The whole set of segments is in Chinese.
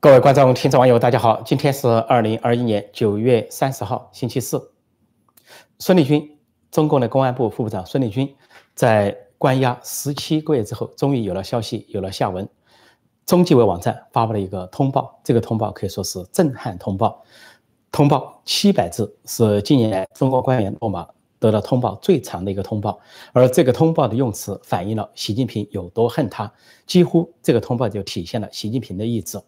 各位观众、听众、网友，大家好！今天是二零二一年九月三十号，星期四。孙立军，中共的公安部副部长孙立军，在关押十七个月之后，终于有了消息，有了下文。中纪委网站发布了一个通报，这个通报可以说是震撼通报，通报七百字，是近年来中国官员落马得到通报最长的一个通报。而这个通报的用词反映了习近平有多恨他，几乎这个通报就体现了习近平的意志。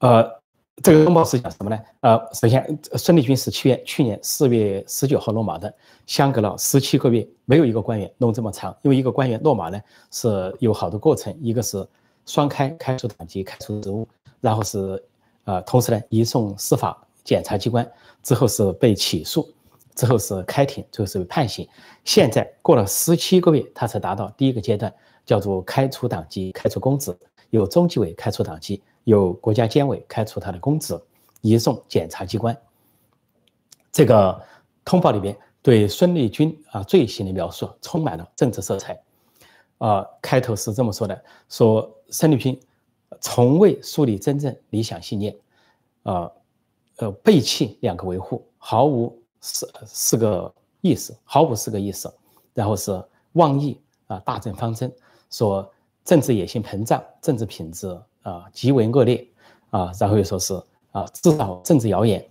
呃，这个通报是讲什么呢？呃，首先，孙立军是去年去年四月十九号落马的，相隔了十七个月，没有一个官员弄这么长。因为一个官员落马呢是有好多过程，一个是双开，开除党籍、开除职务，然后是呃，同时呢移送司法检察机关，之后是被起诉，之后是开庭，最后是被判刑。现在过了十七个月，他才达到第一个阶段，叫做开除党籍、开除公职，由中纪委开除党籍。由国家监委开除他的公职，移送检察机关。这个通报里边对孙立军啊罪行的描述充满了政治色彩。啊，开头是这么说的：说孙立军从未树立真正理想信念，啊，呃，背弃两个维护，毫无四四个意思，毫无四个意思。然后是妄议啊，大政方针，说政治野心膨胀，政治品质。啊，极为恶劣啊，然后又说是啊，制造政治谣言，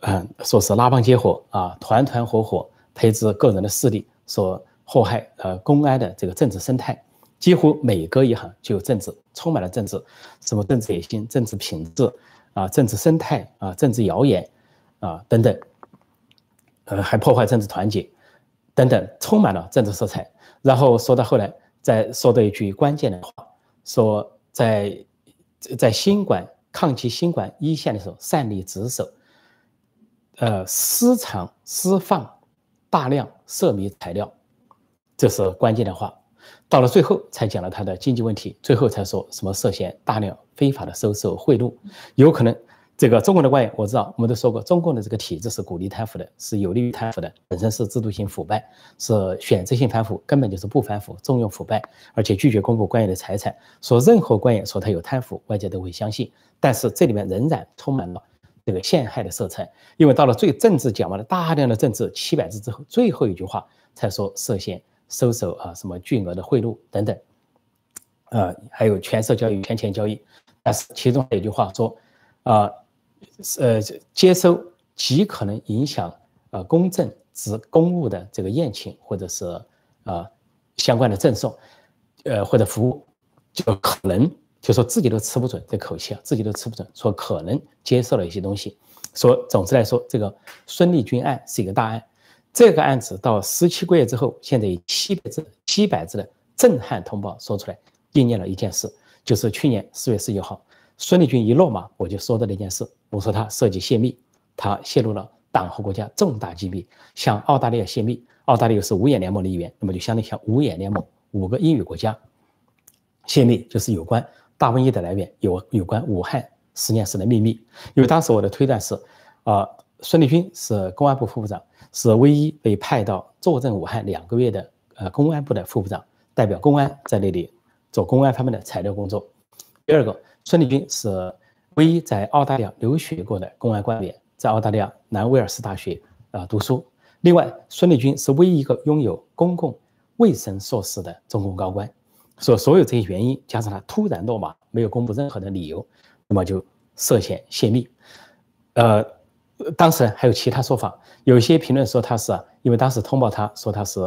嗯，说是拉帮结伙啊，团团伙伙培植个人的势力，所祸害呃公安的这个政治生态，几乎每隔一行就有政治，充满了政治，什么政治野心、政治品质啊、政治生态啊、政治谣言啊等等，呃，还破坏政治团结等等，充满了政治色彩。然后说到后来，再说到一句关键的话，说在。在新冠抗击新冠一线的时候，擅离职守，呃，私藏私放大量涉密材料，这是关键的话。到了最后才讲了他的经济问题，最后才说什么涉嫌大量非法的收受贿赂，有可能。这个中国的官员，我知道，我们都说过，中共的这个体制是鼓励贪腐的，是有利于贪腐的，本身是制度性腐败，是选择性反腐，根本就是不反腐，重用腐败，而且拒绝公布官员的财产。说任何官员说他有贪腐，外界都会相信。但是这里面仍然充满了这个陷害的色彩，因为到了最政治讲完了大量的政治七百字之后，最后一句话才说涉嫌收受啊什么巨额的贿赂等等，呃，还有权色交易、权钱交易。但是其中有一句话说，啊。呃，接收极可能影响呃公正之公务的这个宴请，或者是呃相关的赠送，呃或者服务，就可能就说自己都吃不准这口气啊，自己都吃不准，说可能接受了一些东西。说总之来说，这个孙立军案是一个大案，这个案子到十七个月之后，现在以七百字七百字的震撼通报说出来，应验了一件事，就是去年四月十九号。孙立军一落马，我就说的那件事，我说他涉及泄密，他泄露了党和国家重大机密，向澳大利亚泄密，澳大利亚是五眼联盟的一员，那么就相当于向五眼联盟五个英语国家泄密，就是有关大瘟疫的来源，有有关武汉实验室的秘密。因为当时我的推断是，啊，孙立军是公安部副部长，是唯一被派到坐镇武汉两个月的呃公安部的副部长，代表公安在那里做公安方面的材料工作。第二个。孙立军是唯一在澳大利亚留学过的公安官员，在澳大利亚南威尔士大学啊读书。另外，孙立军是唯一一个拥有公共卫生硕士的中共高官。说所有这些原因加上他突然落马，没有公布任何的理由，那么就涉嫌泄密。呃，当时还有其他说法，有些评论说他是因为当时通报他说他是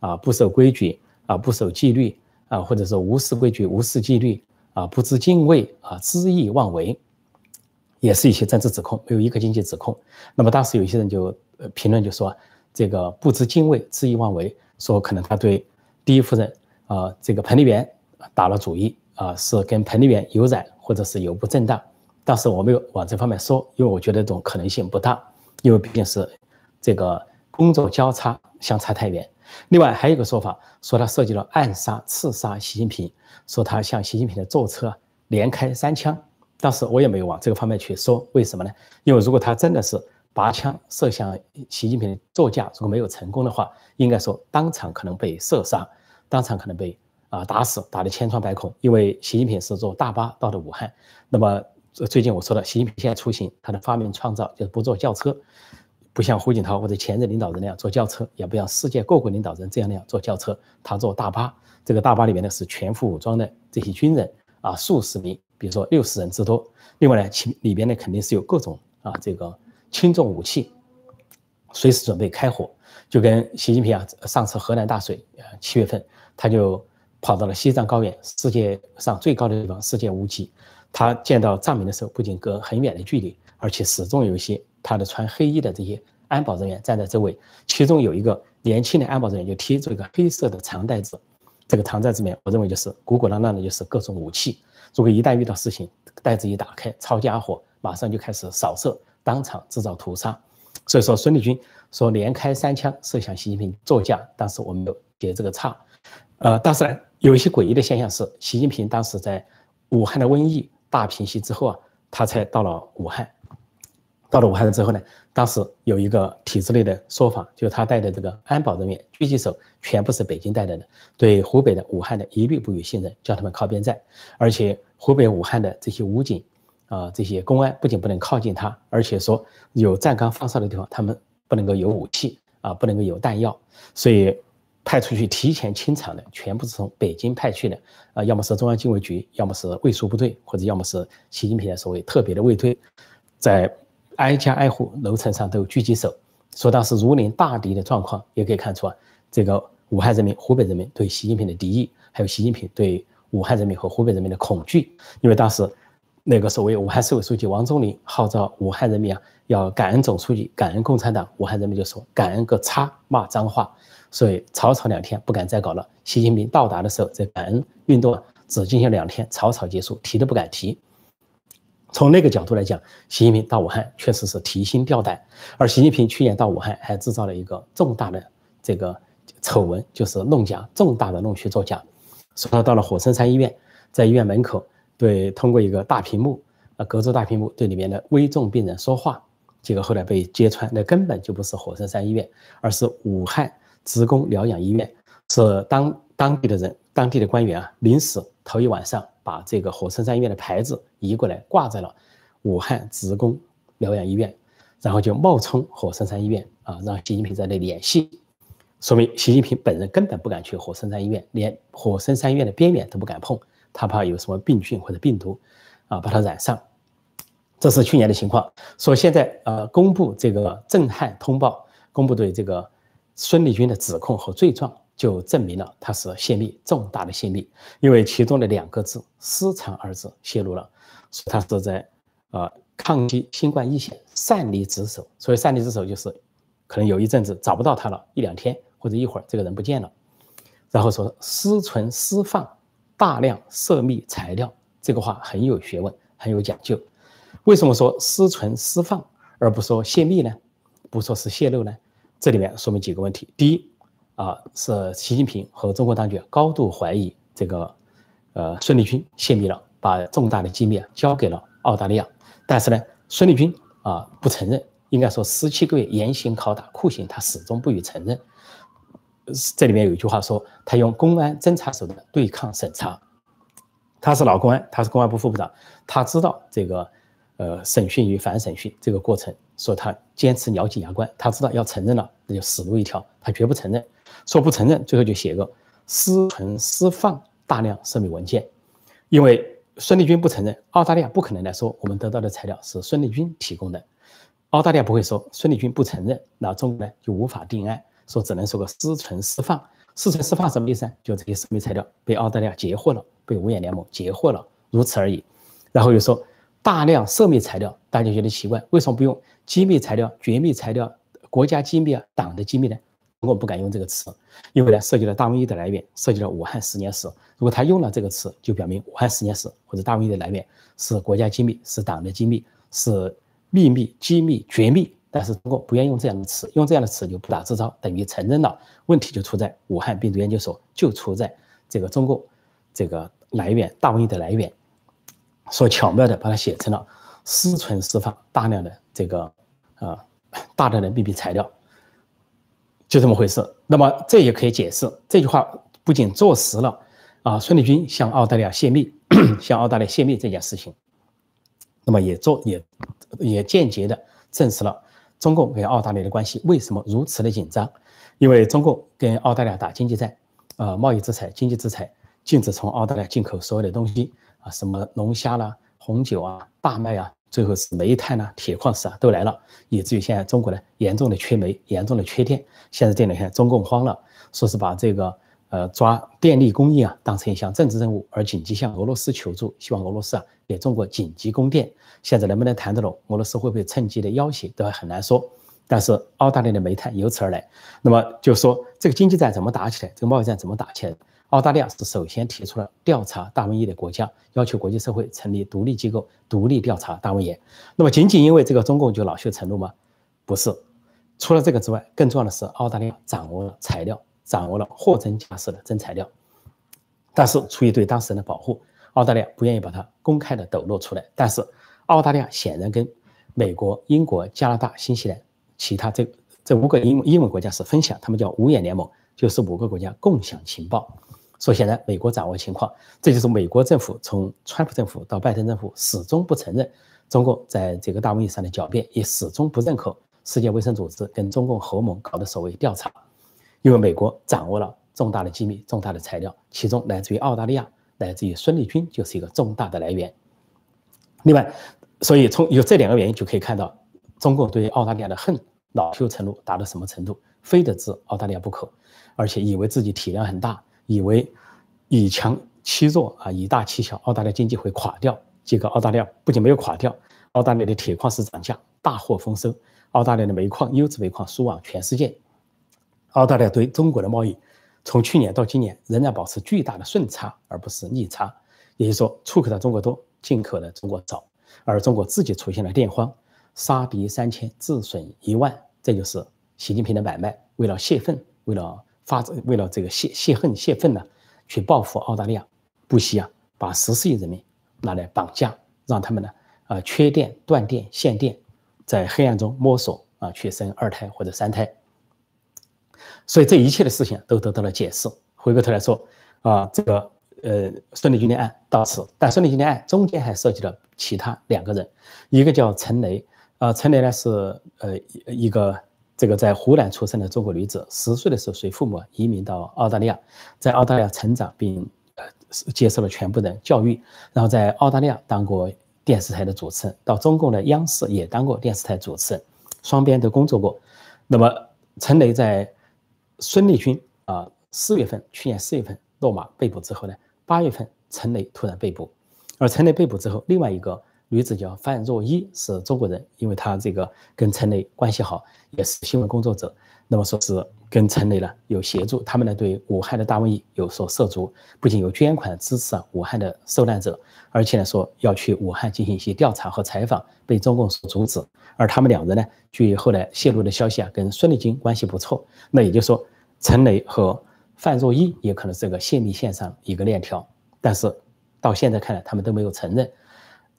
啊不守规矩啊不守纪律啊，或者说无视规矩无视纪律。啊，不知敬畏啊，恣意妄为，也是一些政治指控，没有一个经济指控。那么当时有一些人就呃评论就说，这个不知敬畏、恣意妄为，说可能他对第一夫人啊这个彭丽媛打了主意啊，是跟彭丽媛有染，或者是有不正当。但是我没有往这方面说，因为我觉得这种可能性不大，因为毕竟是这个工作交叉相差太远。另外还有一个说法，说他涉及了暗杀、刺杀习近平，说他向习近平的座车连开三枪。当时我也没有往这个方面去说，为什么呢？因为如果他真的是拔枪射向习近平的座驾，如果没有成功的话，应该说当场可能被射杀，当场可能被啊打死，打得千疮百孔。因为习近平是坐大巴到的武汉，那么最近我说的，习近平现在出行，他的发明创造就是不坐轿车，不像胡锦涛或者前任领导人那样坐轿车，也不像世界各国领导人这样那样坐轿车，他坐大巴。这个大巴里面呢是全副武装的这些军人啊，数十名，比如说六十人之多。另外呢，其里边呢肯定是有各种啊这个轻重武器，随时准备开火。就跟习近平啊，上次河南大水，呃七月份他就跑到了西藏高原，世界上最高的地方，世界屋脊。他见到藏民的时候，不仅隔很远的距离，而且始终有一些他的穿黑衣的这些安保人员站在周围。其中有一个年轻的安保人员就提着一个黑色的长袋子。这个长袋子里面，我认为就是鼓鼓囊囊的，就是各种武器。如果一旦遇到事情，袋子一打开，抄家伙，马上就开始扫射，当场制造屠杀。所以说，孙立军说连开三枪射向习近平座驾，当时我没有接这个差。呃，但是呢，有一些诡异的现象是，习近平当时在武汉的瘟疫大平息之后啊，他才到了武汉。到了武汉之后呢，当时有一个体制内的说法，就是他带的这个安保人员、狙击手全部是北京带来的，对湖北的武汉的一律不予信任，叫他们靠边站。而且湖北武汉的这些武警啊，这些公安不仅不能靠近他，而且说有站岗放哨的地方，他们不能够有武器啊，不能够有弹药，所以派出去提前清场的全部是从北京派去的啊，要么是中央经纬局，要么是卫戍部队，或者要么是习近平的所谓特别的卫队，在。挨家挨户楼层上都有狙击手，说当时如临大敌的状况，也可以看出啊，这个武汉人民、湖北人民对习近平的敌意，还有习近平对武汉人民和湖北人民的恐惧。因为当时那个所谓武汉市委书记王忠林号召武汉人民啊，要感恩总书记、感恩共产党，武汉人民就说感恩个叉，骂脏话，所以吵吵两天不敢再搞了。习近平到达的时候，这感恩运动只进行两天，草草结束，提都不敢提。从那个角度来讲，习近平到武汉确实是提心吊胆。而习近平去年到武汉还制造了一个重大的这个丑闻，就是弄假，重大的弄虚作假。说他到了火神山医院，在医院门口对通过一个大屏幕，呃，隔着大屏幕对里面的危重病人说话，结果后来被揭穿，那根本就不是火神山医院，而是武汉职工疗养医院，是当当地的人、当地的官员啊，临时头一晚上。把这个火神山医院的牌子移过来，挂在了武汉职工疗养医院，然后就冒充火神山医院啊，让习近平在那里演戏，说明习近平本人根本不敢去火神山医院，连火神山医院的边缘都不敢碰，他怕有什么病菌或者病毒啊把它染上。这是去年的情况，说现在呃公布这个震撼通报，公布对这个孙立军的指控和罪状。就证明了他是泄密，重大的泄密，因为其中的两个字“私藏”二字泄露了，说他是在呃抗击新冠疫情擅离职守，所以擅离职守就是可能有一阵子找不到他了，一两天或者一会儿这个人不见了，然后说私存私放大量涉密材料，这个话很有学问，很有讲究。为什么说私存私放而不说泄密呢？不说是泄露呢？这里面说明几个问题，第一。啊，是习近平和中国当局高度怀疑这个，呃，孙立军泄密了，把重大的机密交给了澳大利亚。但是呢，孙立军啊不承认，应该说十七个月严刑拷打酷刑，他始终不予承认。这里面有一句话说，他用公安侦查手段对抗审查。他是老公安，他是公安部副部长，他知道这个，呃，审讯与反审讯这个过程，说他坚持咬紧牙关，他知道要承认了，那就死路一条，他绝不承认。说不承认，最后就写个私存私放大量涉密文件，因为孙立军不承认，澳大利亚不可能来说我们得到的材料是孙立军提供的，澳大利亚不会说孙立军不承认，那中国呢就无法定案，说只能说个私存私放，私存私放什么意思呢？就这些涉密材料被澳大利亚截获了，被五眼联盟截获了，如此而已。然后又说大量涉密材料，大家觉得奇怪，为什么不用机密材料、绝密材料、国家机密啊、党的机密呢？我不敢用这个词，因为呢涉及了大瘟疫的来源，涉及了武汉十年史。如果他用了这个词，就表明武汉十年史或者大瘟疫的来源是国家机密，是党的机密，是秘密、机密、绝密。但是中国不愿意用这样的词，用这样的词就不打自招，等于承认了问题就出在武汉病毒研究所，就出在这个中共这个来源大瘟疫的来源，所巧妙的把它写成了私存私放大量的这个啊大量的秘密材料。就这么回事，那么这也可以解释这句话不仅坐实了啊，孙立军向澳大利亚泄密，向澳大利亚泄密这件事情，那么也做也也间接的证实了中共跟澳大利亚的关系为什么如此的紧张，因为中共跟澳大利亚打经济战，呃，贸易制裁、经济制裁，禁止从澳大利亚进口所有的东西啊，什么龙虾啦、红酒啊、大麦啊，最后是煤炭呐、铁矿石啊都来了，以至于现在中国呢严重的缺煤、严重的缺电。现在这两天中共慌了，说是把这个。呃，抓电力供应啊，当成一项政治任务，而紧急向俄罗斯求助，希望俄罗斯啊给中国紧急供电。现在能不能谈得拢？俄罗斯会不会趁机的要挟，都还很难说。但是澳大利亚的煤炭由此而来，那么就说这个经济战怎么打起来？这个贸易战怎么打起来？澳大利亚是首先提出了调查大瘟疫的国家，要求国际社会成立独立机构，独立调查大瘟疫。那么仅仅因为这个中共就恼羞成怒吗？不是，除了这个之外，更重要的是澳大利亚掌握了材料。掌握了货真价实的真材料，但是出于对当事人的保护，澳大利亚不愿意把它公开的抖露出来。但是澳大利亚显然跟美国、英国、加拿大、新西兰其他这这五个英英文国家是分享，他们叫五眼联盟，就是五个国家共享情报。说显然美国掌握情况，这就是美国政府从川普政府到拜登政府始终不承认中共在这个大瘟疫上的狡辩，也始终不认可世界卫生组织跟中共合盟搞的所谓调查。因为美国掌握了重大的机密、重大的材料，其中来自于澳大利亚、来自于孙立军就是一个重大的来源。另外，所以从有这两个原因就可以看到，中共对澳大利亚的恨、恼羞成怒达到什么程度，非得治澳大利亚不可，而且以为自己体量很大，以为以强欺弱啊，以大欺小，澳大利亚经济会垮掉。结果澳大利亚不仅没有垮掉，澳大利亚的铁矿石涨价，大获丰收，澳大利亚的煤矿、优质煤矿输往全世界。澳大利亚对中国的贸易，从去年到今年仍然保持巨大的顺差，而不是逆差。也就是说，出口的中国多，进口的中国少，而中国自己出现了电荒，杀敌三千，自损一万，这就是习近平的买卖。为了泄愤，为了发，为了这个泄泄恨、泄愤呢，去报复澳大利亚，不惜啊，把十四亿人民拿来绑架，让他们呢，啊，缺电、断电、限电，在黑暗中摸索啊，去生二胎或者三胎。所以这一切的事情都得到了解释。回过头来说，啊，这个呃，孙立军的案到此，但孙立军的案中间还涉及了其他两个人，一个叫陈雷，啊，陈雷呢是呃一个这个在湖南出生的中国女子，十岁的时候随父母移民到澳大利亚，在澳大利亚成长并呃接受了全部的教育，然后在澳大利亚当过电视台的主持人，到中共的央视也当过电视台主持人，双边都工作过。那么陈雷在孙立军啊，四月份，去年四月份落马被捕之后呢，八月份陈雷突然被捕，而陈雷被捕之后，另外一个女子叫范若依，是中国人，因为她这个跟陈雷关系好，也是新闻工作者，那么说是跟陈雷呢有协助，他们呢对武汉的大瘟疫有所涉足，不仅有捐款支持啊武汉的受难者，而且呢说要去武汉进行一些调查和采访，被中共所阻止。而他们两人呢，据后来泄露的消息啊，跟孙立军关系不错。那也就是说，陈雷和范若依也可能是个泄密线上一个链条。但是到现在看来，他们都没有承认。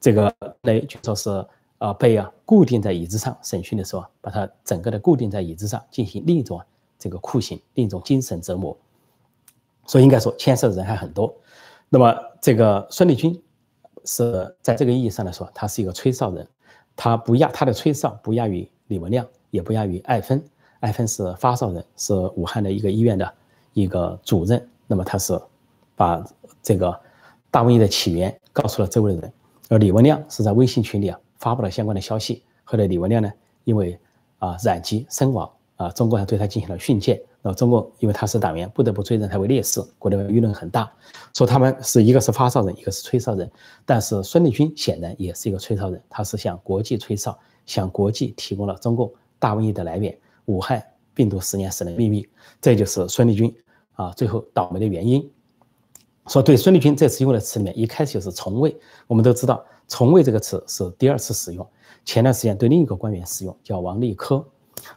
这个雷据说是啊被啊固定在椅子上审讯的时候，把他整个的固定在椅子上进行另一种这个酷刑，另一种精神折磨。所以应该说牵涉的人还很多。那么这个孙立军是在这个意义上来说，他是一个吹哨人。他不亚他的吹哨不亚于李文亮，也不亚于艾芬。艾芬是发哨人，是武汉的一个医院的一个主任。那么他是把这个大瘟疫的起源告诉了周围的人。而李文亮是在微信群里啊发布了相关的消息。后来李文亮呢，因为啊染疾身亡啊，中国还对他进行了训诫。那中国因为他是党员，不得不追认他为烈士，国内舆论很大，说他们是一个是发烧人，一个是吹哨人。但是孙立军显然也是一个吹哨人，他是向国际吹哨，向国际提供了中共大瘟疫的来源，武汉病毒十年死的秘密。这就是孙立军啊最后倒霉的原因。说对孙立军这次用的词里面，一开始就是从未。我们都知道“从未”这个词是第二次使用，前段时间对另一个官员使用，叫王立科，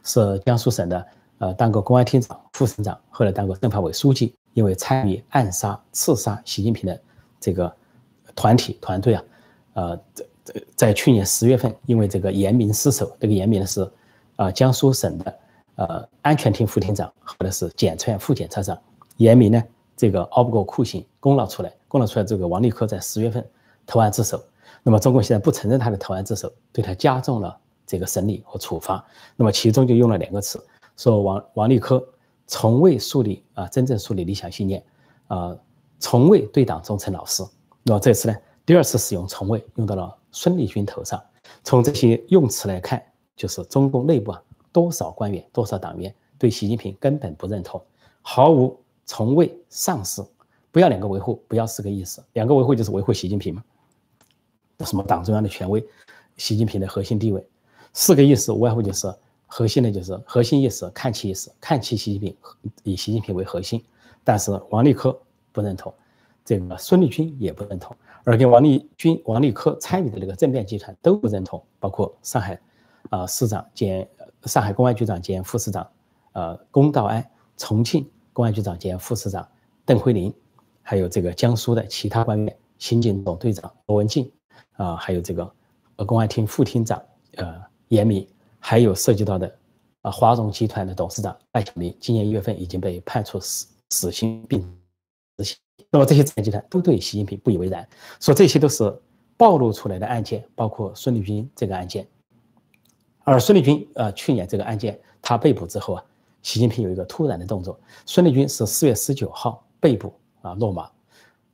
是江苏省的。呃，当过公安厅长、副省长，后来当过政法委书记。因为参与暗杀、刺杀习近平的这个团体团队啊，呃，在在去年十月份，因为这个严明失守，这个严明是啊江苏省的呃安全厅副厅长，后来是检察院副检察长。严明呢，这个熬不过酷刑，供了出来，供了出来。这个王立科在十月份投案自首。那么中共现在不承认他的投案自首，对他加重了这个审理和处罚。那么其中就用了两个词，说王王立科从未树立啊真正树立理想信念，啊从未对党忠诚老实。那么这次呢，第二次使用从未用到了孙立军头上。从这些用词来看，就是中共内部啊多少官员多少党员对习近平根本不认同，毫无从未丧失。不要两个维护，不要四个意思。两个维护就是维护习近平嘛，什么党中央的权威，习近平的核心地位。四个意思无外乎就是核心的，就是核心意识，看齐意识，看齐习近平，以习近平为核心。但是王立科不认同，这个孙立军也不认同，而跟王立军、王立科参与的那个政变集团都不认同，包括上海啊市长兼上海公安局长兼副市长，呃龚道安，重庆公安局长兼副市长邓辉林。还有这个江苏的其他官员，刑警总队长罗文静，啊，还有这个呃公安厅副厅长呃严明，还有涉及到的啊华融集团的董事长艾小明，今年一月份已经被判处死死刑并执行。那么这些资产集团都对习近平不以为然，说这些都是暴露出来的案件，包括孙立军这个案件。而孙立军呃去年这个案件他被捕之后啊，习近平有一个突然的动作，孙立军是四月十九号被捕。啊，落马。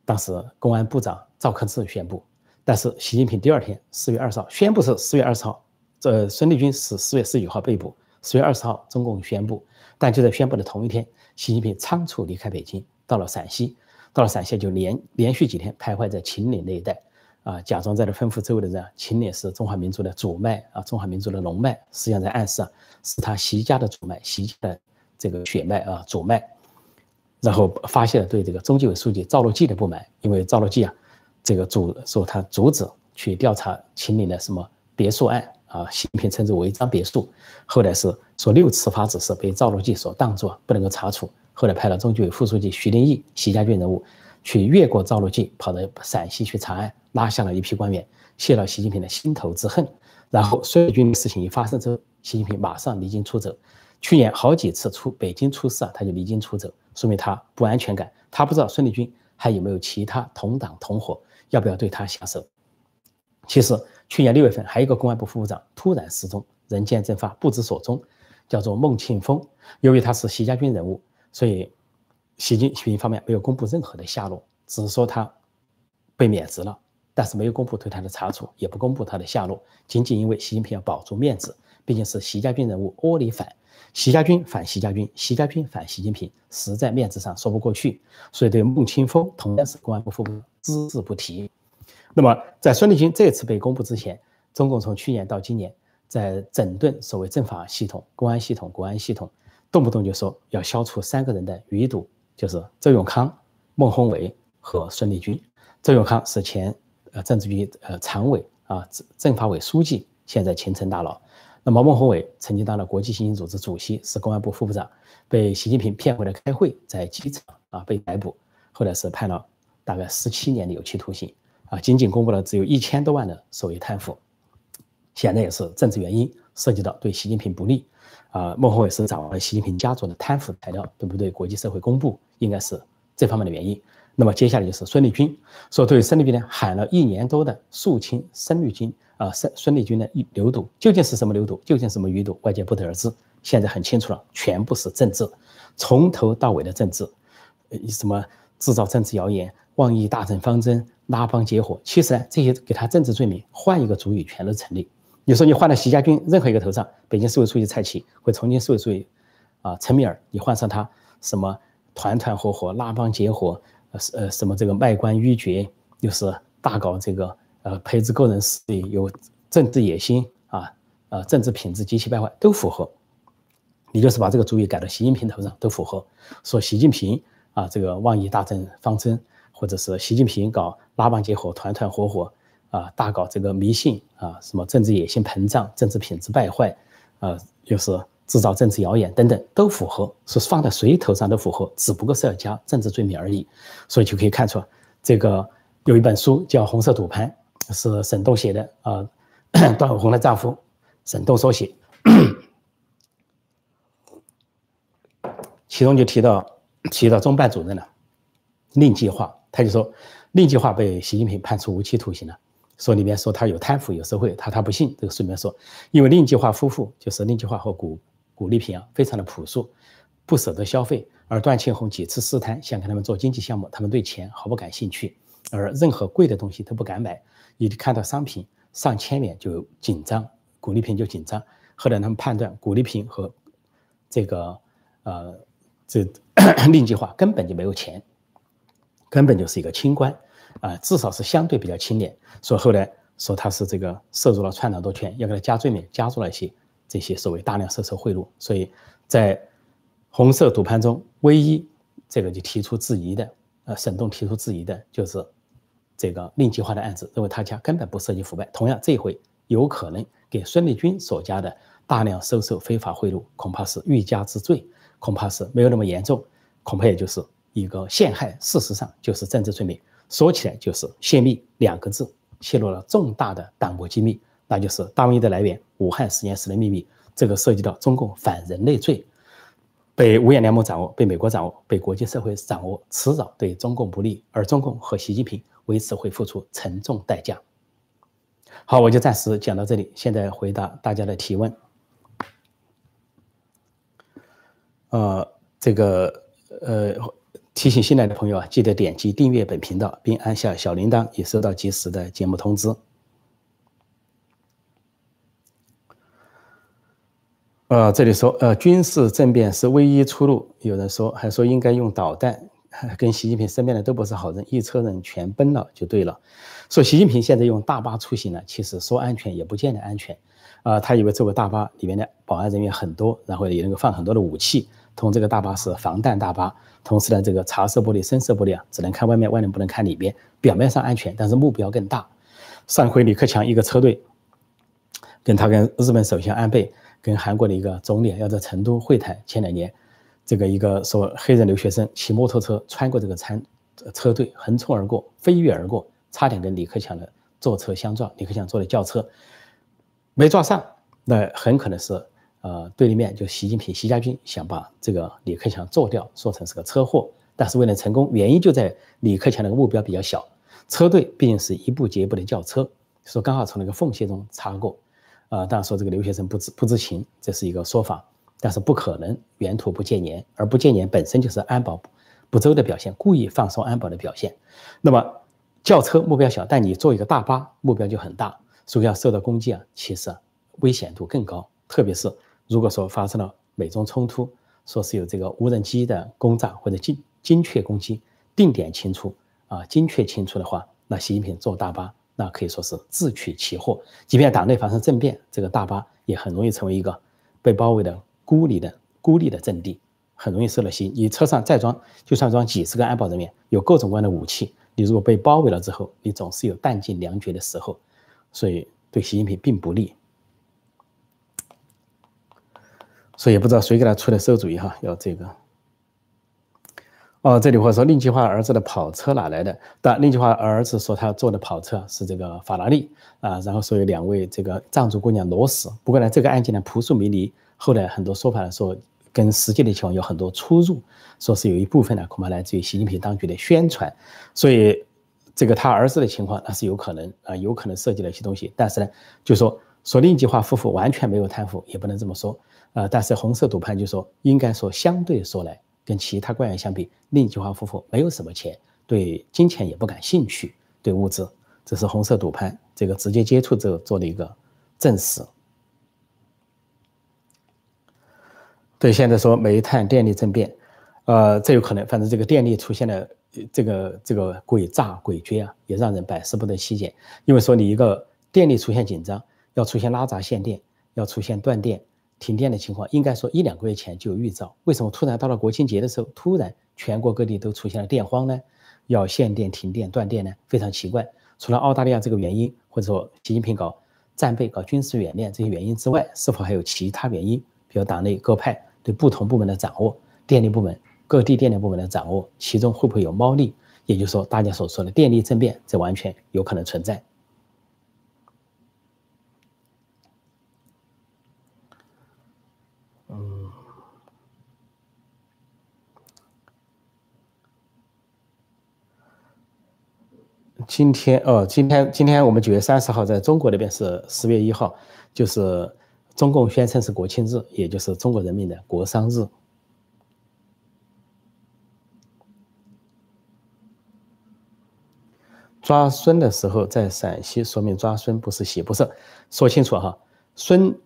当时公安部长赵克志宣布，但是习近平第二天四月二十号宣布是四月二十号，这孙立军是四月十九号被捕，四月二十号中共宣布，但就在宣布的同一天，习近平仓促离开北京，到了陕西，到了陕西就连连续几天徘徊在秦岭那一带，啊，假装在这吩咐周围的人，秦岭是中华民族的主脉啊，中华民族的龙脉，实际上在暗示啊，是他习家的主脉，习家的这个血脉啊，主脉。然后发现了对这个中纪委书记赵乐际的不满，因为赵乐际啊，这个阻说他阻止去调查秦岭的什么别墅案啊，习近平称之为违章别墅，后来是说六次发指示被赵乐际所当作不能够查处，后来派了中纪委副书记徐林义，习家军人物，去越过赵乐际，跑到陕西去查案，拉下了一批官员，泄了习近平的心头之恨。然后孙立军的事情一发生之后，习近平马上离京出走，去年好几次出北京出事啊，他就离京出走。说明他不安全感，他不知道孙立军还有没有其他同党同伙，要不要对他下手。其实去年六月份还有一个公安部副部长突然失踪，人间蒸发，不知所踪，叫做孟庆峰。由于他是习家军人物，所以习近平方面没有公布任何的下落，只是说他被免职了，但是没有公布对他的查处，也不公布他的下落，仅仅因为习近平要保住面子，毕竟是习家军人物，窝里反。习家军反习家军，习家军反习近平，实在面子上说不过去，所以对孟庆峰同样是公安部副部只字不提。那么在孙立军这次被公布之前，中共从去年到今年在整顿所谓政法系统、公安系统、国安系统，动不动就说要消除三个人的余毒，就是周永康、孟宏伟和孙立军。周永康是前呃政治局呃常委啊，政政法委书记，现在前程大佬。那么孟宏伟曾经当了国际刑警组织主席，是公安部副部长，被习近平骗回来开会，在机场啊被逮捕，后来是判了大概十七年的有期徒刑，啊，仅仅公布了只有一千多万的所谓贪腐，显然也是政治原因，涉及到对习近平不利，啊，孟宏伟是掌握了习近平家族的贪腐材料，对不对？国际社会公布，应该是这方面的原因。那么接下来就是孙立军，说对孙立军呢喊了一年多的肃清孙立军。啊，孙孙立军的流毒究竟是什么流毒？究竟是什么余毒？外界不得而知。现在很清楚了，全部是政治，从头到尾的政治。什么制造政治谣言、妄议大政方针、拉帮结伙。其实呢，这些给他政治罪名，换一个主语全都成立。你说你换了习家军任何一个头上，北京市委书记蔡奇或重庆市委书记啊陈敏尔，你换上他什么团团伙伙、拉帮结伙，呃呃什么这个卖官鬻爵，又是大搞这个。呃，培植个人势力，有政治野心啊，呃，政治品质极其败坏，都符合。你就是把这个主意改到习近平头上，都符合。说习近平啊，这个妄议大政方针，或者是习近平搞拉帮结伙、团团伙伙啊，大搞这个迷信啊，什么政治野心膨胀、政治品质败坏，啊，又是制造政治谣言等等，都符合。是放在谁头上都符合，只不过是要加政治罪名而已。所以就可以看出，这个有一本书叫《红色赌盘》。是沈栋写的啊，段永红的丈夫沈栋所写，其中就提到提到中办主任了，令计划，他就说令计划被习近平判处无期徒刑了，说里面说他有贪腐有受贿，他他不信这个书里面说，因为令计划夫妇就是令计划和古古丽萍啊，非常的朴素，不舍得消费，而段庆红几次试探想跟他们做经济项目，他们对钱毫不感兴趣，而任何贵的东西都不敢买，一看到商品上千元就紧张，古丽萍就紧张。后来他们判断古丽萍和这个呃这令计划根本就没有钱，根本就是一个清官。啊，至少是相对比较清廉。所以后来说他是这个涉入了篡党夺权，要给他加罪名，加入了一些这些所谓大量收受贿赂。所以在红色赌盘中，唯一这个就提出质疑的，呃，沈栋提出质疑的就是这个令计划的案子，认为他家根本不涉及腐败。同样，这回有可能给孙立军所加的大量收受非法贿赂，恐怕是欲加之罪，恐怕是没有那么严重，恐怕也就是一个陷害，事实上就是政治罪名。说起来就是泄密两个字，泄露了重大的党国机密，那就是大瘟疫的来源——武汉实验室的秘密。这个涉及到中共反人类罪，被五眼联盟掌握，被美国掌握，被国际社会掌握，迟早对中共不利，而中共和习近平为此会付出沉重代价。好，我就暂时讲到这里，现在回答大家的提问。呃，这个呃。提醒新来的朋友啊，记得点击订阅本频道，并按下小铃铛，以收到及时的节目通知。呃，这里说，呃，军事政变是唯一出路。有人说，还说应该用导弹，跟习近平身边的都不是好人，一车人全崩了就对了。说习近平现在用大巴出行呢，其实说安全也不见得安全。啊，他以为这个大巴里面的保安人员很多，然后也能够放很多的武器。同这个大巴是防弹大巴，同时呢，这个茶色玻璃、深色玻璃啊，只能看外面，外面不能看里边。表面上安全，但是目标更大。上回李克强一个车队，跟他跟日本首相安倍，跟韩国的一个总理要在成都会谈。前两年，这个一个说黑人留学生骑摩托车穿过这个参车队，横冲而过，飞跃而过，差点跟李克强的坐车相撞。李克强坐的轿车没撞上，那很可能是。呃，对立面就习近平、习家军想把这个李克强做掉，说成是个车祸。但是为了成功，原因就在李克强那个目标比较小，车队毕竟是一步接一步的轿车，说刚好从那个缝隙中擦过。啊，当然说这个留学生不知不知情，这是一个说法，但是不可能原图不见年，而不见年本身就是安保不周的表现，故意放松安保的表现。那么轿车目标小，但你做一个大巴，目标就很大，所以要受到攻击啊，其实危险度更高，特别是。如果说发生了美中冲突，说是有这个无人机的轰炸或者精精确攻击，定点清除啊，精确清除的话，那习近平坐大巴，那可以说是自取其祸。即便党内发生政变，这个大巴也很容易成为一个被包围的孤立的孤立的阵地，很容易受了袭。你车上再装，就算装几十个安保人员，有各种各样的武器，你如果被包围了之后，你总是有弹尽粮绝的时候，所以对习近平并不利。所以也不知道谁给他出的馊主意哈，要这个。哦，这里话说令计划儿子的跑车哪来的？但令计划儿子说他坐的跑车是这个法拉利啊，然后说有两位这个藏族姑娘裸死。不过呢，这个案件呢扑朔迷离，后来很多说法说跟实际的情况有很多出入，说是有一部分呢恐怕来自于习近平当局的宣传。所以这个他儿子的情况那是有可能啊，有可能涉及了一些东西。但是呢，就说说令计划夫妇完全没有贪腐，也不能这么说。呃，但是红色赌盘就说，应该说相对说来，跟其他官员相比，令计划夫妇没有什么钱，对金钱也不感兴趣，对物质，这是红色赌盘这个直接接触之后做的一个证实。对，现在说煤炭电力政变，呃，这有可能，反正这个电力出现了这个这个诡诈诡谲啊，也让人百思不得其解。因为说你一个电力出现紧张，要出现拉闸限电，要出现断电。停电的情况，应该说一两个月前就有预兆。为什么突然到了国庆节的时候，突然全国各地都出现了电荒呢？要限电、停电、断电呢？非常奇怪。除了澳大利亚这个原因，或者说习近平搞战备、搞军事演练这些原因之外，是否还有其他原因？比如党内各派对不同部门的掌握，电力部门各地电力部门的掌握，其中会不会有猫腻？也就是说，大家所说的电力政变，这完全有可能存在。今天哦，今天今天我们九月三十号，在中国那边是十月一号，就是中共宣称是国庆日，也就是中国人民的国殇日。抓孙的时候在陕西，说明抓孙不是喜，不是说清楚哈。孙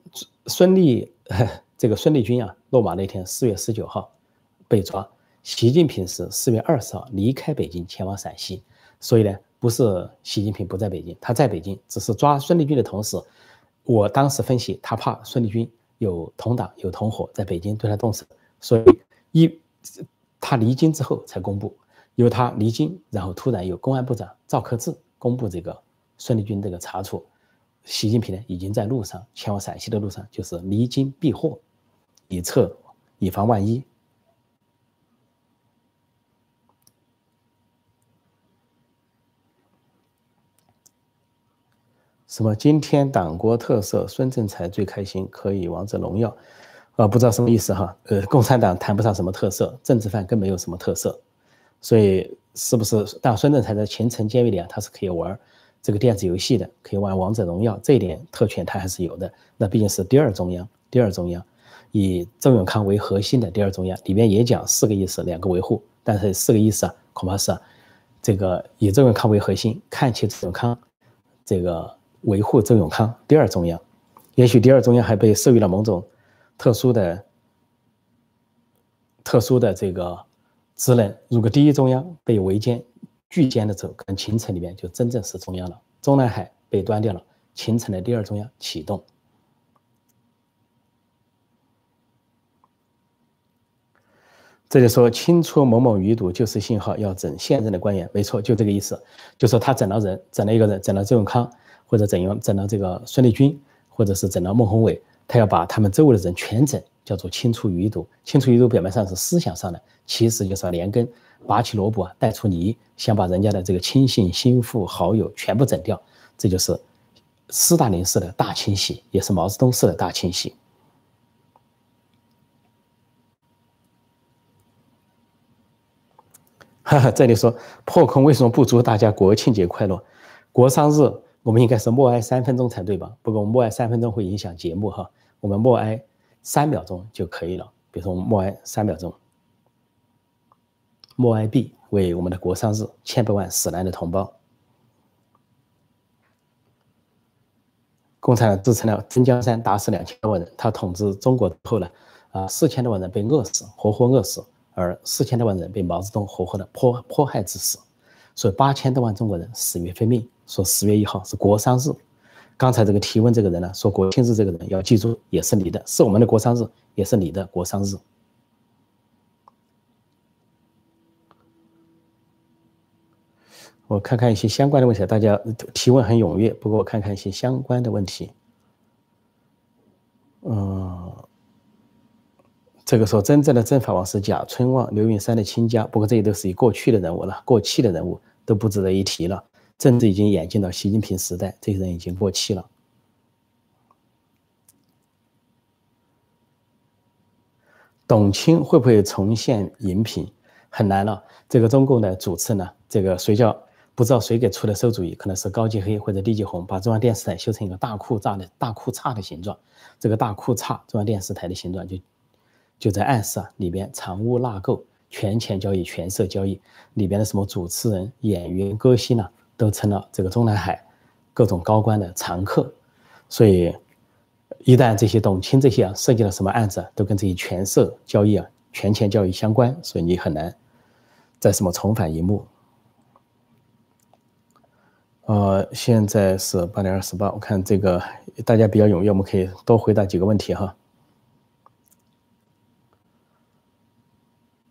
孙立 这个孙立军啊，落马那天四月十九号被抓，习近平是四月二十号离开北京前往陕西，所以呢，不是习近平不在北京，他在北京，只是抓孙立军的同时，我当时分析他怕孙立军有同党有同伙在北京对他动手，所以一他离京之后才公布。由他离京，然后突然有公安部长赵克志公布这个孙立军这个查处，习近平呢已经在路上前往陕西的路上，就是离京避祸，以策以防万一。什么？今天党国特色，孙政才最开心，可以王者荣耀，啊，不知道什么意思哈？呃，共产党谈不上什么特色，政治犯更没有什么特色。所以是不是？但孙政才在秦城监狱里啊，他是可以玩这个电子游戏的，可以玩王者荣耀，这一点特权他还是有的。那毕竟是第二中央，第二中央以周永康为核心的第二中央，里面也讲四个意思，两个维护，但是四个意思啊，恐怕是这个以周永康为核心，看起周永康这个维护周永康第二中央，也许第二中央还被授予了某种特殊的、特殊的这个。职能，如果第一中央被围歼、拒歼的时候，可能秦城里面就真正是中央了。中南海被端掉了，秦城的第二中央启动。这就说清出某某余毒就是信号，要整现任的官员。没错，就这个意思，就说他整了人，整了一个人，整了周永康，或者整容整了这个孙立军，或者是整了孟宏伟，他要把他们周围的人全整。叫做清除余毒，清除余毒表面上是思想上的，其实就是要连根拔起萝卜带出泥，想把人家的这个亲信、心腹、好友全部整掉，这就是斯大林式的大清洗，也是毛泽东式的大清洗。哈哈，这里说破空为什么不祝大家国庆节快乐？国殇日我们应该是默哀三分钟才对吧？不过默哀三分钟会影响节目哈，我们默哀。三秒钟就可以了。比如说，我们默哀三秒钟，默哀毕，为我们的国殇日，千百万死难的同胞。共产党支撑了真江山，打死两千多万人。他统治中国后呢，啊，四千多万人被饿死，活活饿死，而四千多万人被毛泽东活活的迫迫害致死，所以八千多万中国人死于非命。说十月一号是国殇日。刚才这个提问这个人呢，说国庆日这个人要记住，也是你的，是我们的国殇日，也是你的国殇日。我看看一些相关的问题，大家提问很踊跃，不过我看看一些相关的问题。嗯，这个说真正的政法王是贾春旺、刘云山的亲家，不过这些都是过去的人物了，过气的人物都不值得一提了。政治已经演进到习近平时代，这些人已经过气了。董卿会不会重现荧屏？很难了。这个中共的主次呢？这个谁叫不知道谁给出的馊主意？可能是高级黑或者低级红，把中央电视台修成一个大裤衩的大裤衩的形状。这个大裤衩中央电视台的形状，就就在暗示啊，里边藏污纳垢、权钱交易、权色交易，里边的什么主持人、演员、歌星呢？都成了这个中南海各种高官的常客，所以一旦这些董卿这些啊涉及了什么案子，都跟这些权色交易啊、权钱交易相关，所以你很难再什么重返荧幕。呃，现在是八点二十八，我看这个大家比较踊跃，我们可以多回答几个问题哈。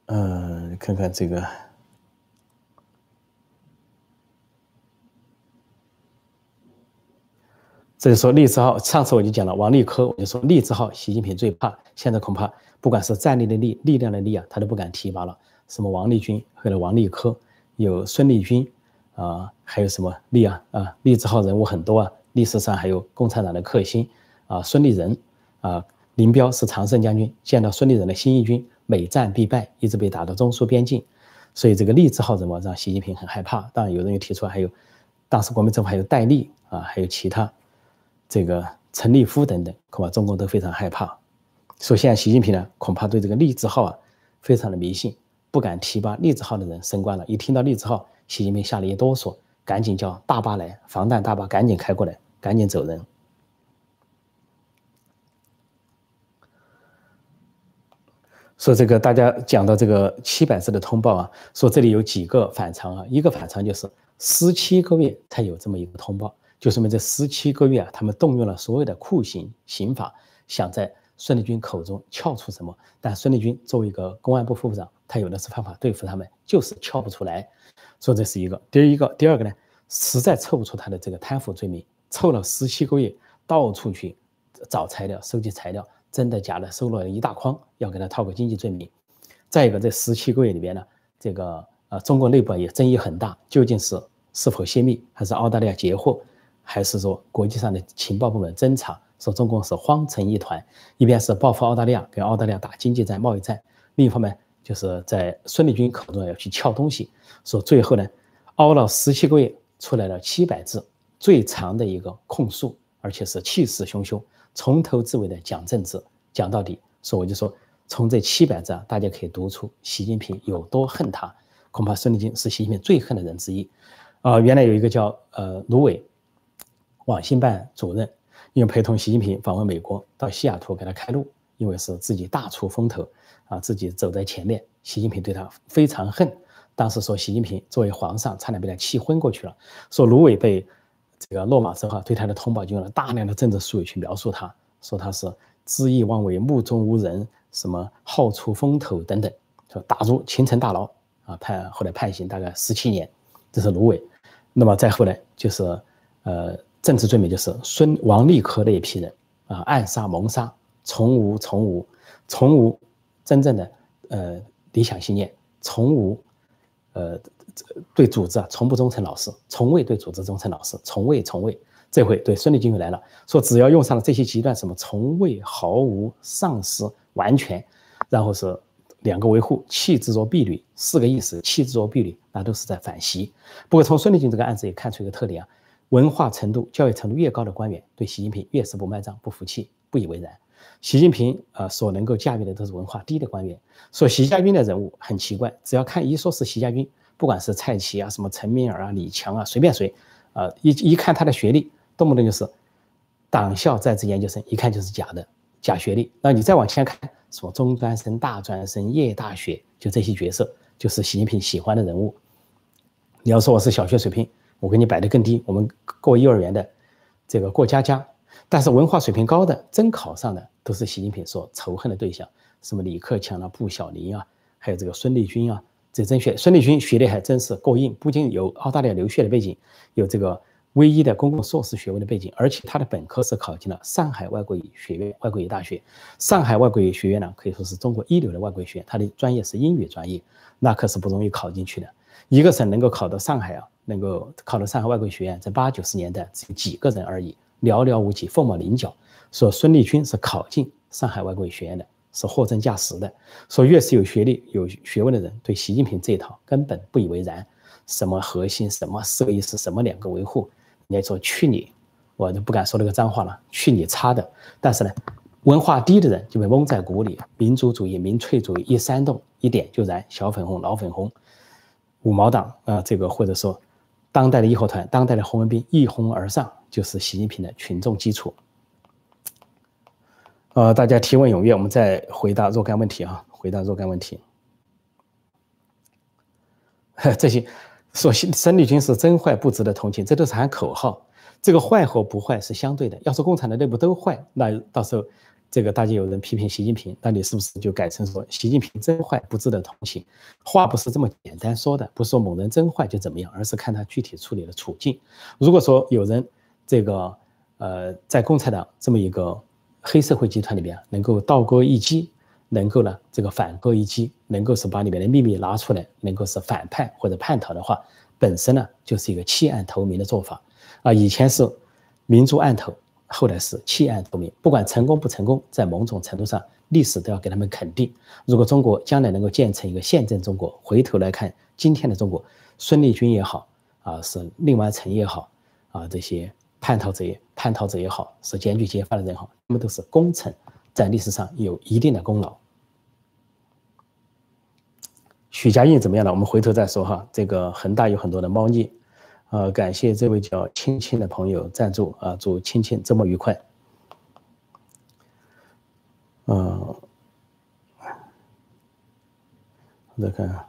嗯，看看这个。这就说励志号，上次我就讲了王立科，我就说励志号，习近平最怕。现在恐怕不管是战力的力、力量的力啊，他都不敢提拔了。什么王立军或者王立科，有孙立军啊，还有什么立啊啊，励志号人物很多啊。历史上还有共产党的克星啊，孙立人啊，林彪是常胜将军，见到孙立人的新一军，每战必败，一直被打到中苏边境。所以这个励志号人物让习近平很害怕。当然有人又提出还有当时国民政府还有戴笠啊，还有其他这个陈立夫等等，恐怕中共都非常害怕。所以现在习近平呢，恐怕对这个立字号啊非常的迷信，不敢提拔立字号的人升官了。一听到立字号，习近平吓了一哆嗦，赶紧叫大巴来，防弹大巴赶紧开过来，赶紧走人。说这个大家讲到这个七百字的通报啊，说这里有几个反常啊，一个反常就是十七个月才有这么一个通报，就说明这十七个月啊，他们动用了所有的酷刑刑法，想在孙立军口中撬出什么，但孙立军作为一个公安部副部长，他有的是方法对付他们，就是撬不出来。说这是一个，第一个，第二个呢，实在凑不出他的这个贪腐罪名，凑了十七个月，到处去找材料，收集材料。真的假的？收了一大筐，要给他套个经济罪名。再一个，这十七个月里边呢，这个呃，中国内部也争议很大，究竟是是否泄密，还是澳大利亚截获，还是说国际上的情报部门侦查，说中共是慌成一团，一边是报复澳大利亚，跟澳大利亚打经济战、贸易战，另一方面就是在孙立军口中要去撬东西，说最后呢，熬了十七个月，出来了七百字，最长的一个控诉，而且是气势汹汹。从头至尾的讲政治，讲到底，所以我就说，从这七百字啊，大家可以读出习近平有多恨他。恐怕孙立军是习近平最恨的人之一。啊，原来有一个叫呃卢伟，网信办主任，因为陪同习近平访问美国，到西雅图给他开路，因为是自己大出风头啊，自己走在前面，习近平对他非常恨。当时说习近平作为皇上，差点被他气昏过去了。说卢伟被。这个落马之后，对他的通报就用了大量的政治术语去描述他，说他是恣意妄为、目中无人、什么好出风头等等，说打入秦城大牢啊，判后来判刑大概十七年，这是芦苇。那么再后来就是呃政治罪名就是孙王立科那一批人啊，暗杀谋杀，从无从无从无真正的呃理想信念，从无呃。对组织啊，从不忠诚老实，从未对组织忠诚老实，从未从未。这回对孙立军又来了，说只要用上了这些极端，什么从未、毫无、丧失、完全，然后是两个维护，弃之若敝履，四个意思，弃之若敝履，那都是在反袭。不过从孙立军这个案子也看出一个特点啊，文化程度、教育程度越高的官员，对习近平越是不卖账、不服气、不以为然。习近平啊，所能够驾驭的都是文化低的官员。说习家军的人物很奇怪，只要看一说是习家军。不管是蔡奇啊，什么陈敏尔啊、李强啊，随便谁，啊，一一看他的学历，动不动就是党校在职研究生，一看就是假的，假学历。那你再往前看，什么中专生、大专生、夜大学，就这些角色，就是习近平喜欢的人物。你要说我是小学水平，我给你摆的更低，我们过幼儿园的，这个过家家。但是文化水平高的，真考上的，都是习近平所仇恨的对象，什么李克强啊、布小林啊，还有这个孙立军啊。这真学孙立军学历还真是过硬，不仅有澳大利亚留学的背景，有这个唯一的公共硕士学位的背景，而且他的本科是考进了上海外国语学院、外国语大学。上海外国语学院呢，可以说是中国一流的外国语学院，他的专业是英语专业，那可是不容易考进去的。一个省能够考到上海啊，能够考到上海外国语学院，在八九十年代只有几个人而已，寥寥无几，凤毛麟角。说孙立军是考进上海外国语学院的。是货真价实的。说越是有学历、有学问的人，对习近平这一套根本不以为然。什么核心，什么四个意思，什么两个维护，你说去你，我就不敢说那个脏话了，去你擦的。但是呢，文化低的人就被蒙在鼓里，民族主义、民粹主义一煽动，一点就燃，小粉红、老粉红、五毛党啊，这个或者说当代的义和团、当代的红卫兵一哄而上，就是习近平的群众基础。呃，大家提问踊跃，我们再回答若干问题啊，回答若干问题。这些说孙立军是真坏，不值得同情，这都是喊口号。这个坏和不坏是相对的。要是共产党内部都坏，那到时候这个大家有人批评习近平，那你是不是就改成说习近平真坏，不值得同情？话不是这么简单说的，不是说某人真坏就怎么样，而是看他具体处理的处境。如果说有人这个呃，在共产党这么一个。黑社会集团里面能够倒戈一击，能够呢这个反戈一击，能够是把里面的秘密拿出来，能够是反叛或者叛逃的话，本身呢就是一个弃暗投明的做法啊。以前是明珠暗投，后来是弃暗投明，不管成功不成功，在某种程度上，历史都要给他们肯定。如果中国将来能够建成一个宪政中国，回头来看今天的中国，孙立军也好啊，是另外层也好，啊，这些叛逃者也叛逃者也好，是检举揭发的人好，他们都是功臣，在历史上有一定的功劳。许家印怎么样了？我们回头再说哈。这个恒大有很多的猫腻，呃，感谢这位叫青青的朋友赞助啊，祝青青周末愉快。嗯，我再看，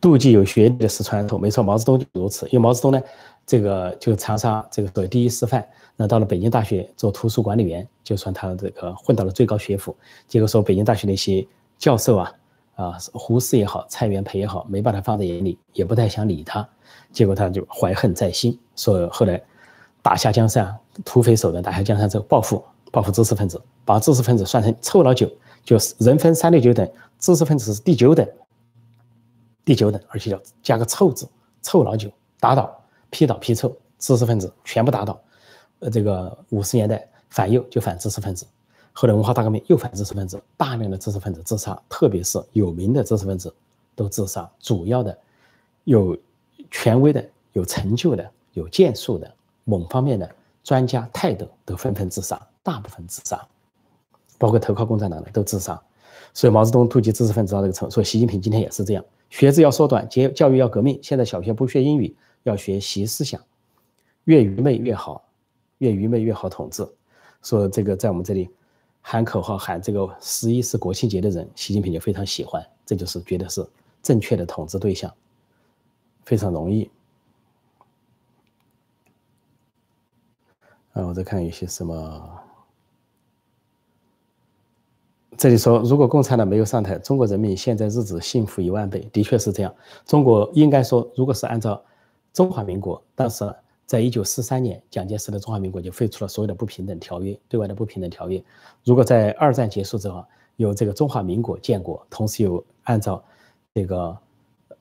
妒忌有学历的是传统，没错，毛泽东就如此。因为毛泽东呢，这个就长沙这个所谓第一师范，那到了北京大学做图书管理员，就算他这个混到了最高学府。结果说北京大学那些教授啊。啊，胡适也好，蔡元培也好，没把他放在眼里，也不太想理他，结果他就怀恨在心，说后来打下江山，土匪手段打下江山之后报复，报复知识分子，把知识分子算成臭老九，就是人分三六九等，知识分子是第九等，第九等，而且要加个臭字，臭老九，打倒，批倒批臭，知识分子全部打倒，呃，这个五十年代反右就反知识分子。后来文化大革命又反知识分子，大量的知识分子自杀，特别是有名的知识分子都自杀。主要的有权威的、有成就的、有建树的、某方面的专家泰斗都纷纷自杀，大部分自杀，包括投靠共产党的都自杀。所以毛泽东突击知识分子到这个程度，所以习近平今天也是这样：学制要缩短，教教育要革命。现在小学不学英语，要学习思想，越愚昧越好，越愚昧越好统治。说这个在我们这里。喊口号喊这个十一是国庆节的人，习近平就非常喜欢，这就是觉得是正确的统治对象，非常容易。啊，我再看有些什么，这里说，如果共产党没有上台，中国人民现在日子幸福一万倍，的确是这样。中国应该说，如果是按照中华民国当时。在一九四三年，蒋介石的中华民国就废除了所有的不平等条约，对外的不平等条约。如果在二战结束之后，有这个中华民国建国，同时有按照这个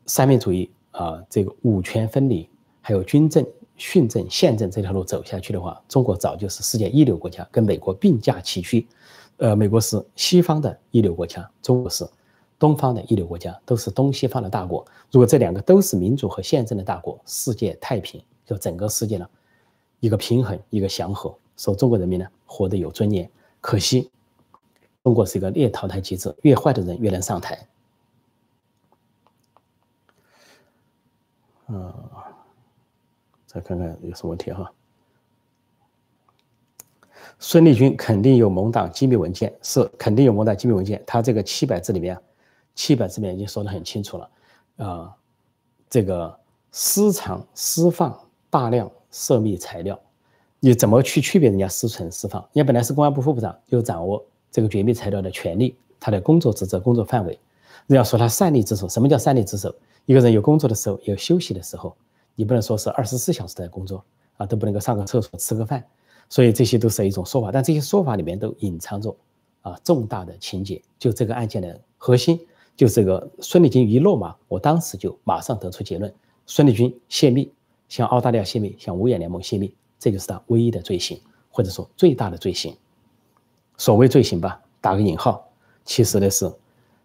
三民主义啊，这个五权分离，还有军政、训政、宪政这条路走下去的话，中国早就是世界一流国家，跟美国并驾齐驱。呃，美国是西方的一流国家，中国是东方的一流国家，都是东西方的大国。如果这两个都是民主和宪政的大国，世界太平。就整个世界呢，一个平衡，一个祥和，说中国人民呢活得有尊严。可惜，中国是一个劣淘汰机制，越坏的人越能上台。啊，再看看有什么问题哈。孙立军肯定有蒙党机密文件，是肯定有蒙党机密文件。他这个七百字里面，七百字里面已经说得很清楚了。啊，这个私藏私放。大量涉密材料，你怎么去区别人家私存私放？人家本来是公安部副部长，就掌握这个绝密材料的权利，他的工作职责、工作范围。人家说他擅离职守，什么叫擅离职守？一个人有工作的时候，有休息的时候，你不能说是二十四小时在工作啊，都不能够上个厕所、吃个饭。所以这些都是一种说法，但这些说法里面都隐藏着啊重大的情节。就这个案件的核心，就这个孙立军一落马，我当时就马上得出结论：孙立军泄密。向澳大利亚泄密，向五眼联盟泄密，这就是他唯一的罪行，或者说最大的罪行。所谓罪行吧，打个引号，其实呢是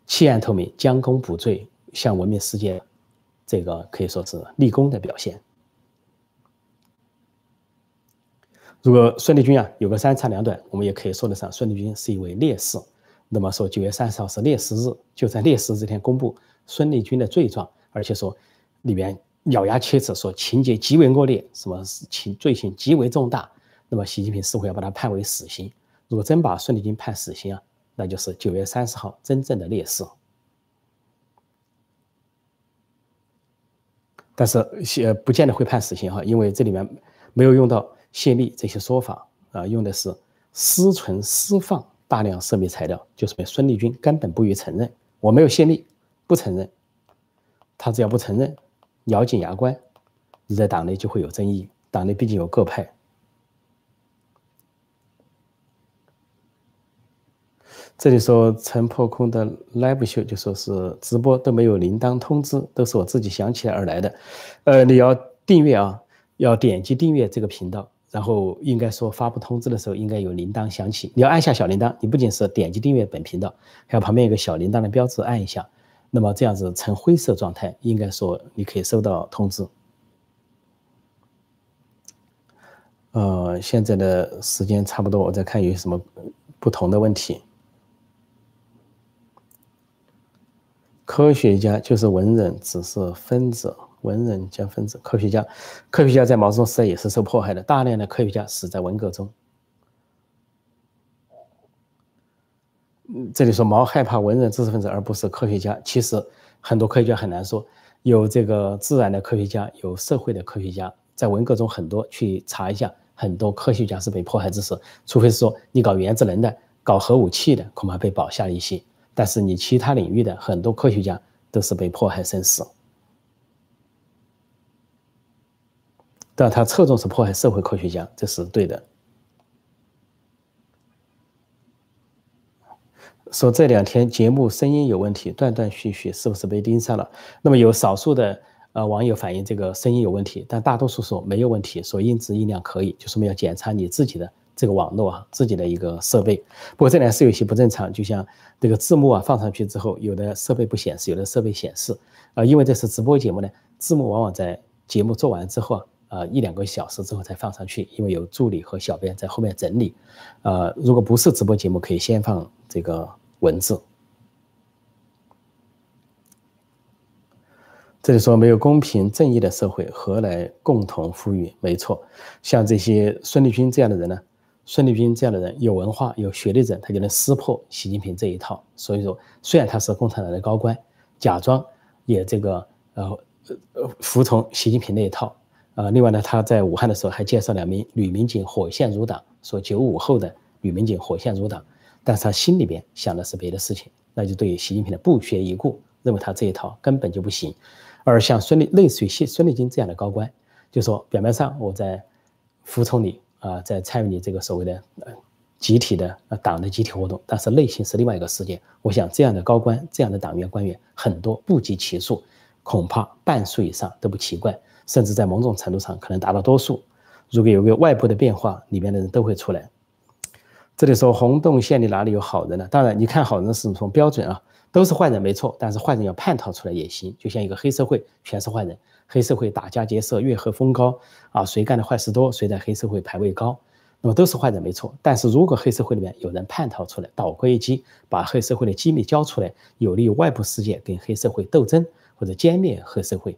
弃暗投明、将功补罪，向文明世界这个可以说是立功的表现。如果孙立军啊有个三长两短，我们也可以说得上孙立军是一位烈士。那么说九月三十号是烈士日，就在烈士这天公布孙立军的罪状，而且说里面。咬牙切齿说情节极为恶劣，什么情罪行极为重大，那么习近平似乎要把他判为死刑。如果真把孙立军判死刑啊，那就是九月三十号真正的烈士。但是呃，不见得会判死刑哈，因为这里面没有用到泄密这些说法啊，用的是私存私放大量涉密材料，就是被孙立军根本不予承认，我没有泄密，不承认，他只要不承认。咬紧牙关，你在党内就会有争议。党内毕竟有各派。这里说陈破空的 live show 就说是直播都没有铃铛通知，都是我自己想起来而来的。呃，你要订阅啊，要点击订阅这个频道，然后应该说发布通知的时候应该有铃铛响起，你要按下小铃铛。你不仅是点击订阅本频道，还有旁边一个小铃铛的标志按一下，那么这样子呈灰色状态，应该说你可以收到通知。呃，现在的时间差不多，我再看有什么不同的问题。科学家就是文人，只是分子。文人加分子。科学家，科学家在毛泽东时代也是受迫害的，大量的科学家死在文革中。这里说毛害怕文人知识分子而不是科学家，其实很多科学家很难说。有这个自然的科学家，有社会的科学家，在文革中很多去查一下，很多科学家是被迫害致死，除非是说你搞原子能的、搞核武器的，恐怕被保下了一些。但是你其他领域的很多科学家都是被迫害身死，但他侧重是迫害社会科学家，这是对的。说这两天节目声音有问题，断断续续，是不是被盯上了？那么有少数的呃网友反映这个声音有问题，但大多数说没有问题，说音质音量可以，就说明要检查你自己的。这个网络啊，自己的一个设备，不过这里是有些不正常，就像这个字幕啊放上去之后，有的设备不显示，有的设备显示，啊，因为这是直播节目呢，字幕往往在节目做完之后啊，啊一两个小时之后才放上去，因为有助理和小编在后面整理，呃，如果不是直播节目，可以先放这个文字。这里说没有公平正义的社会，何来共同富裕？没错，像这些孙立军这样的人呢？孙立军这样的人有文化、有学历的人，他就能撕破习近平这一套。所以说，虽然他是共产党的高官，假装也这个呃呃服从习近平那一套。呃，另外呢，他在武汉的时候还介绍两名女民警火线入党，说九五后的女民警火线入党，但是他心里边想的是别的事情，那就对习近平的不屑一顾，认为他这一套根本就不行。而像孙立类似于孙孙立军这样的高官，就说表面上我在服从你。啊，在参与你这个所谓的呃集体的呃党的集体活动，但是内心是另外一个世界。我想这样的高官、这样的党员官员很多不计其数，恐怕半数以上都不奇怪，甚至在某种程度上可能达到多数。如果有个外部的变化，里面的人都会出来。这里说洪洞县里哪里有好人呢？当然，你看好人是什么标准啊？都是坏人没错，但是坏人要叛逃出来也行。就像一个黑社会，全是坏人。黑社会打家劫舍，月黑风高啊，谁干的坏事多，谁在黑社会排位高，那么都是坏人没错。但是如果黑社会里面有人叛逃出来，倒戈一击，把黑社会的机密交出来，有利于外部世界跟黑社会斗争或者歼灭黑社会，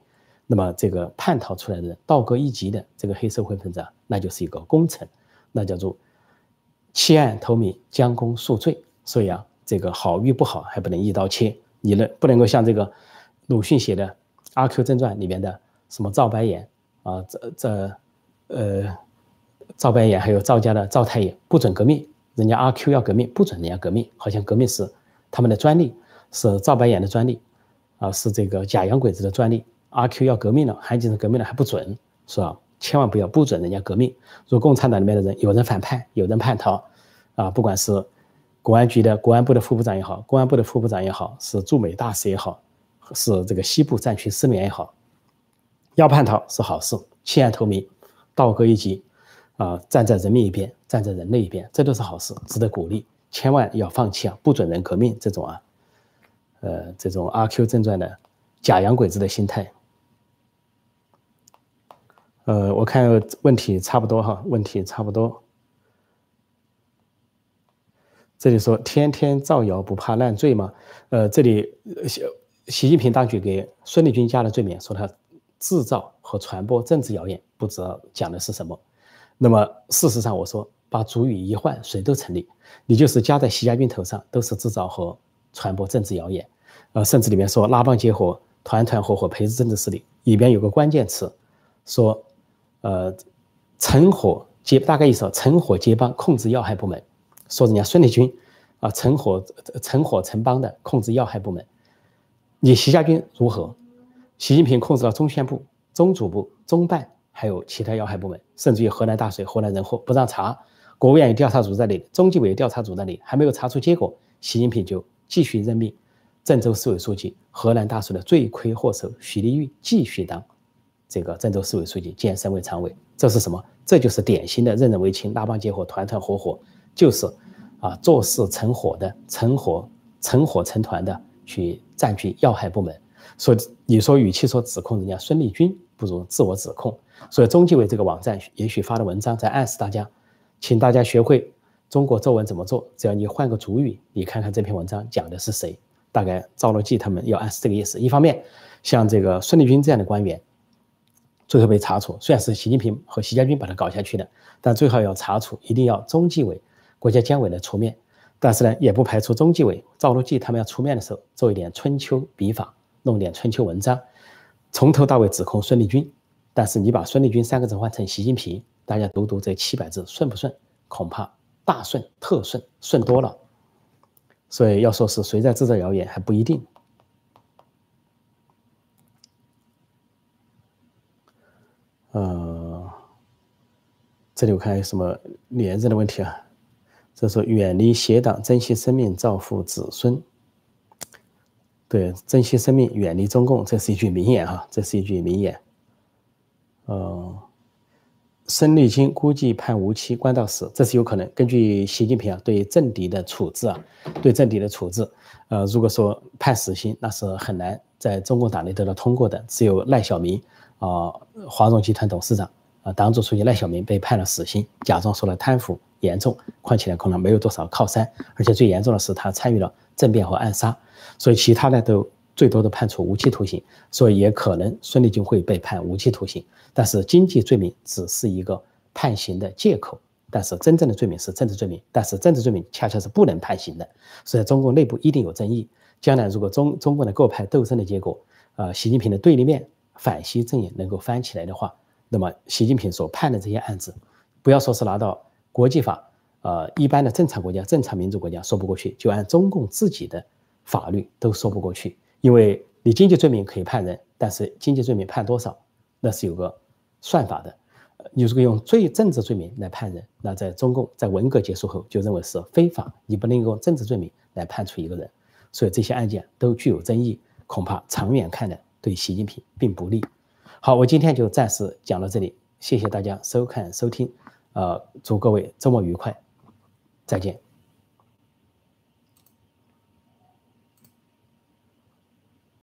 那么这个叛逃出来的人，倒戈一击的这个黑社会分子，那就是一个功臣，那叫做弃暗投明，将功赎罪。所以啊，这个好与不好还不能一刀切，你呢不能够像这个鲁迅写的。阿 Q 正传里面的什么赵白眼啊，这这呃赵白眼还有赵家的赵太爷不准革命，人家阿 Q 要革命不准人家革命，好像革命是他们的专利，是赵白眼的专利啊，是这个假洋鬼子的专利。阿 Q 要革命了，韩景是革命了还不准，是吧？千万不要不准人家革命。如果共产党里面的人有人反叛，有人叛逃啊，不管是公安局的公安部的副部长也好，公安部的副部长也好，是驻美大使也好。是这个西部战区失眠也好，要叛逃是好事，弃暗投明，倒戈一击，啊，站在人民一边，站在人类一边，这都是好事，值得鼓励。千万要放弃啊，不准人革命这种啊，呃，这种阿 Q 正传的假洋鬼子的心态。呃，我看问题差不多哈，问题差不多。这里说天天造谣不怕烂罪吗？呃，这里。习近平当局给孙立军加了罪名，说他制造和传播政治谣言，不知道讲的是什么。那么事实上，我说把主语一换，谁都成立。你就是加在习家军头上，都是制造和传播政治谣言。呃，甚至里面说拉帮结伙、团团伙伙培植政治势力，里边有个关键词，说呃成伙结，大概意思成伙结帮控制要害部门，说人家孙立军啊成伙成伙成帮的控制要害部门。你习家军如何？习近平控制了中宣部、中组部、中办，还有其他要害部门，甚至于河南大水、河南人祸不让查，国务院有调查组在那里，中纪委有调查组在那里，还没有查出结果，习近平就继续任命郑州市委书记、河南大水的罪魁祸首许立玉继续当这个郑州市委书记兼省委常委。这是什么？这就是典型的任人唯亲、拉帮结伙、团团伙伙，就是啊做事成伙的、成伙成伙成团的。去占据要害部门，说你说与其说指控人家孙立军，不如自我指控。所以中纪委这个网站也许发的文章在暗示大家，请大家学会中国作文怎么做。只要你换个主语，你看看这篇文章讲的是谁。大概赵乐际他们要暗示这个意思。一方面，像这个孙立军这样的官员，最后被查处，虽然是习近平和习家军把他搞下去的，但最后要查处，一定要中纪委、国家监委的出面。但是呢，也不排除中纪委、赵乐际他们要出面的时候，做一点春秋笔法，弄点春秋文章，从头到尾指控孙立军。但是你把孙立军三个字换成习近平，大家读读这七百字顺不顺？恐怕大顺、特顺，顺多了。所以要说是谁在制造谣言还不一定。呃，这里我看有什么连着的问题啊？这是远离邪党，珍惜生命，造福子孙。对，珍惜生命，远离中共，这是一句名言哈，这是一句名言。呃，孙立军估计判无期，关到死，这是有可能。根据习近平啊对政敌的处置啊，对政敌的处置，呃，如果说判死刑，那是很难在中共党内得到通过的。只有赖小民啊，华融集团董事长啊，党组书记赖小民被判了死刑，假装说了贪腐严重，况且呢可能没有多少靠山，而且最严重的是他参与了政变和暗杀，所以其他的都。最多的判处无期徒刑，所以也可能孙立军会被判无期徒刑。但是经济罪名只是一个判刑的借口，但是真正的罪名是政治罪名。但是政治罪名恰恰是不能判刑的，所以中共内部一定有争议。将来如果中中共的各派斗争的结果，呃，习近平的对立面反西阵营能够翻起来的话，那么习近平所判的这些案子，不要说是拿到国际法，呃，一般的正常国家、正常民主国家说不过去，就按中共自己的法律都说不过去。因为你经济罪名可以判人，但是经济罪名判多少，那是有个算法的。你如果用罪政治罪名来判人，那在中共在文革结束后就认为是非法，你不能用政治罪名来判处一个人。所以这些案件都具有争议，恐怕长远看来对习近平并不利。好，我今天就暂时讲到这里，谢谢大家收看收听，呃，祝各位周末愉快，再见。